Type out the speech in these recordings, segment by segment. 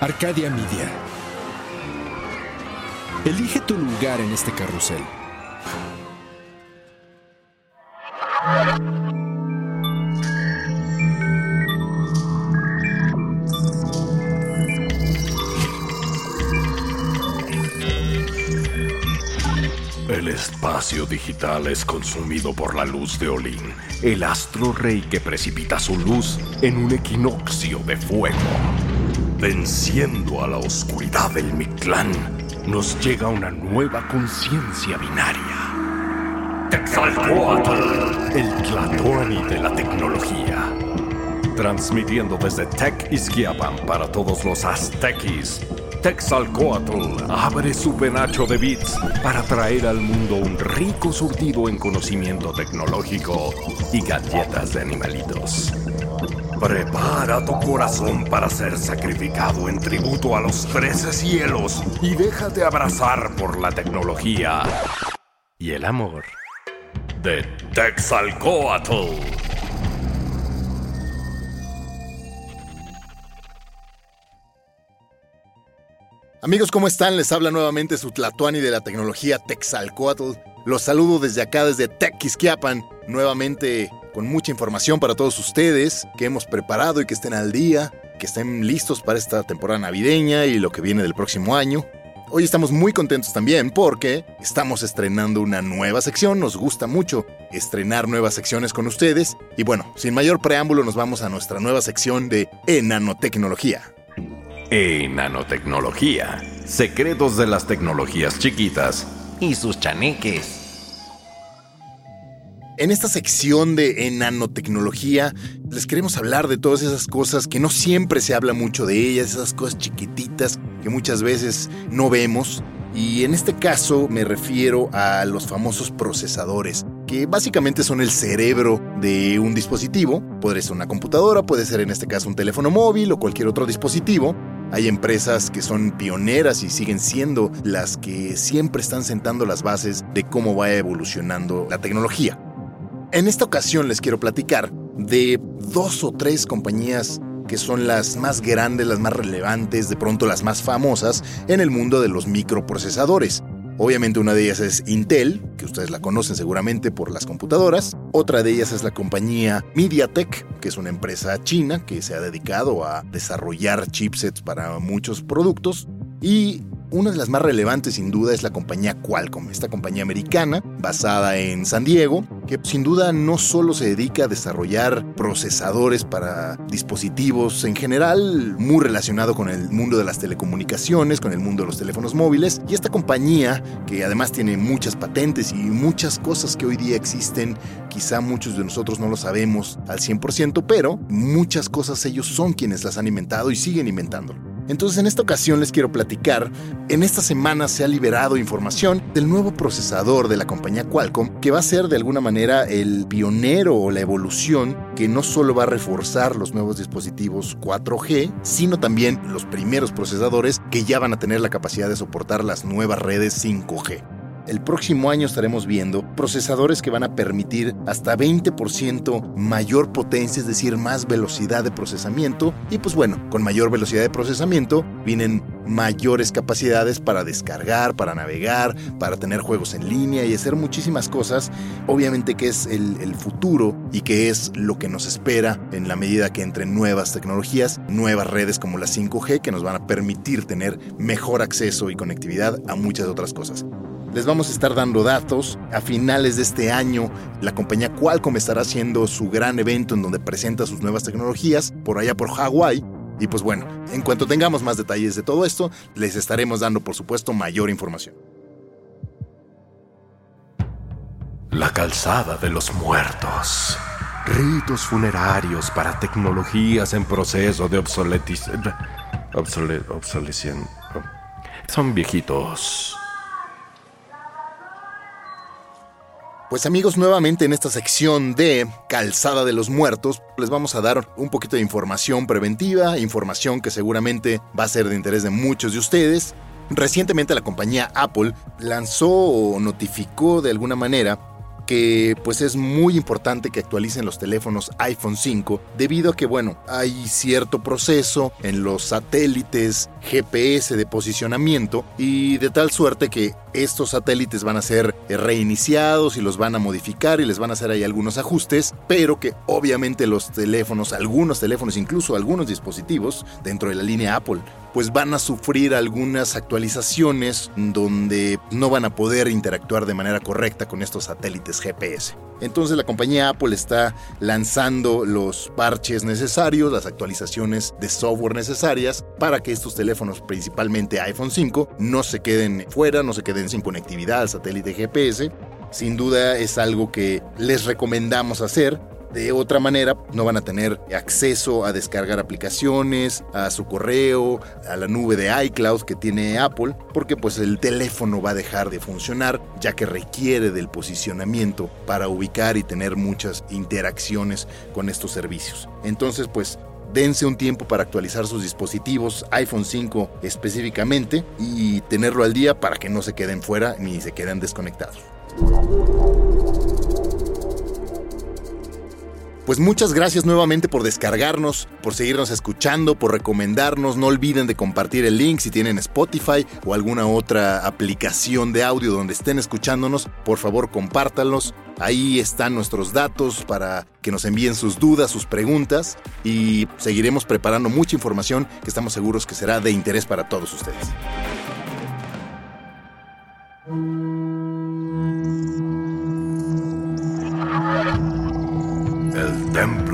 Arcadia Media. Elige tu lugar en este carrusel. El espacio digital es consumido por la luz de Olin, el astro rey que precipita su luz en un equinoccio de fuego. Venciendo a la oscuridad del Mictlán, nos llega una nueva conciencia binaria. Texalcoatl, el Tlatoani de la tecnología. Transmitiendo desde Tech Izquiapan para todos los aztequis, Texalcoatl abre su penacho de bits para traer al mundo un rico surtido en conocimiento tecnológico y galletas de animalitos. Prepara tu corazón para ser sacrificado en tributo a los trece cielos y déjate abrazar por la tecnología y el amor de Texalcoatl. Amigos, ¿cómo están? Les habla nuevamente su Tlatuani de la tecnología Texalcoatl. Los saludo desde acá, desde Tequisquiapan, nuevamente con mucha información para todos ustedes que hemos preparado y que estén al día, que estén listos para esta temporada navideña y lo que viene del próximo año. Hoy estamos muy contentos también porque estamos estrenando una nueva sección, nos gusta mucho estrenar nuevas secciones con ustedes y bueno, sin mayor preámbulo nos vamos a nuestra nueva sección de Enanotecnología. E nanotecnología. Secretos de las tecnologías chiquitas y sus chaneques. En esta sección de nanotecnología les queremos hablar de todas esas cosas que no siempre se habla mucho de ellas, esas cosas chiquititas que muchas veces no vemos. Y en este caso me refiero a los famosos procesadores, que básicamente son el cerebro de un dispositivo. Puede ser una computadora, puede ser en este caso un teléfono móvil o cualquier otro dispositivo. Hay empresas que son pioneras y siguen siendo las que siempre están sentando las bases de cómo va evolucionando la tecnología. En esta ocasión les quiero platicar de dos o tres compañías que son las más grandes, las más relevantes, de pronto las más famosas en el mundo de los microprocesadores. Obviamente una de ellas es Intel, que ustedes la conocen seguramente por las computadoras. Otra de ellas es la compañía MediaTek, que es una empresa china que se ha dedicado a desarrollar chipsets para muchos productos. Y una de las más relevantes sin duda es la compañía Qualcomm, esta compañía americana basada en San Diego, que sin duda no solo se dedica a desarrollar procesadores para dispositivos en general, muy relacionado con el mundo de las telecomunicaciones, con el mundo de los teléfonos móviles, y esta compañía, que además tiene muchas patentes y muchas cosas que hoy día existen, quizá muchos de nosotros no lo sabemos al 100%, pero muchas cosas ellos son quienes las han inventado y siguen inventándolo. Entonces en esta ocasión les quiero platicar, en esta semana se ha liberado información del nuevo procesador de la compañía Qualcomm que va a ser de alguna manera el pionero o la evolución que no solo va a reforzar los nuevos dispositivos 4G, sino también los primeros procesadores que ya van a tener la capacidad de soportar las nuevas redes 5G el próximo año estaremos viendo procesadores que van a permitir hasta 20% mayor potencia, es decir, más velocidad de procesamiento. Y pues bueno, con mayor velocidad de procesamiento vienen mayores capacidades para descargar, para navegar, para tener juegos en línea y hacer muchísimas cosas. Obviamente que es el, futuro y que es lo que nos espera en la medida que entren nuevas tecnologías, nuevas redes como la 5G que nos van a permitir tener mejor acceso y conectividad a muchas otras cosas. Les vamos a estar dando datos. A finales de este año, la compañía Qualcomm estará haciendo su gran evento en donde presenta sus nuevas tecnologías por allá por Hawái. Y pues bueno, en cuanto tengamos más detalles de todo esto, les estaremos dando por supuesto mayor información. La calzada de los muertos. Ritos funerarios para tecnologías en proceso de obsoletis... Obsole... obsolescen... Son viejitos. Pues amigos, nuevamente en esta sección de Calzada de los Muertos, les vamos a dar un poquito de información preventiva, información que seguramente va a ser de interés de muchos de ustedes. Recientemente la compañía Apple lanzó o notificó de alguna manera que pues es muy importante que actualicen los teléfonos iPhone 5 debido a que bueno, hay cierto proceso en los satélites GPS de posicionamiento y de tal suerte que estos satélites van a ser reiniciados y los van a modificar y les van a hacer ahí algunos ajustes, pero que obviamente los teléfonos, algunos teléfonos, incluso algunos dispositivos dentro de la línea Apple, pues van a sufrir algunas actualizaciones donde no van a poder interactuar de manera correcta con estos satélites GPS. Entonces la compañía Apple está lanzando los parches necesarios, las actualizaciones de software necesarias para que estos teléfonos, principalmente iPhone 5, no se queden fuera, no se queden sin conectividad al satélite GPS. Sin duda es algo que les recomendamos hacer de otra manera, no van a tener acceso a descargar aplicaciones, a su correo, a la nube de iCloud que tiene Apple, porque pues el teléfono va a dejar de funcionar ya que requiere del posicionamiento para ubicar y tener muchas interacciones con estos servicios. Entonces, pues dense un tiempo para actualizar sus dispositivos, iPhone 5 específicamente, y tenerlo al día para que no se queden fuera ni se queden desconectados. Pues muchas gracias nuevamente por descargarnos, por seguirnos escuchando, por recomendarnos. No olviden de compartir el link si tienen Spotify o alguna otra aplicación de audio donde estén escuchándonos. Por favor, compártanlos. Ahí están nuestros datos para que nos envíen sus dudas, sus preguntas y seguiremos preparando mucha información que estamos seguros que será de interés para todos ustedes.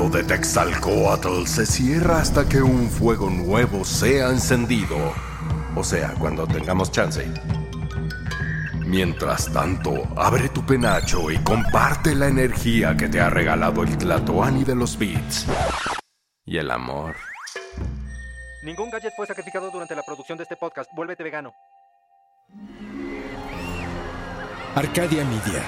Templo de Texalcoatl se cierra hasta que un fuego nuevo sea encendido. O sea, cuando tengamos chance. Mientras tanto, abre tu penacho y comparte la energía que te ha regalado el Tlatoani de los Beats. Y el amor. Ningún gadget fue sacrificado durante la producción de este podcast. Vuélvete vegano. Arcadia Media.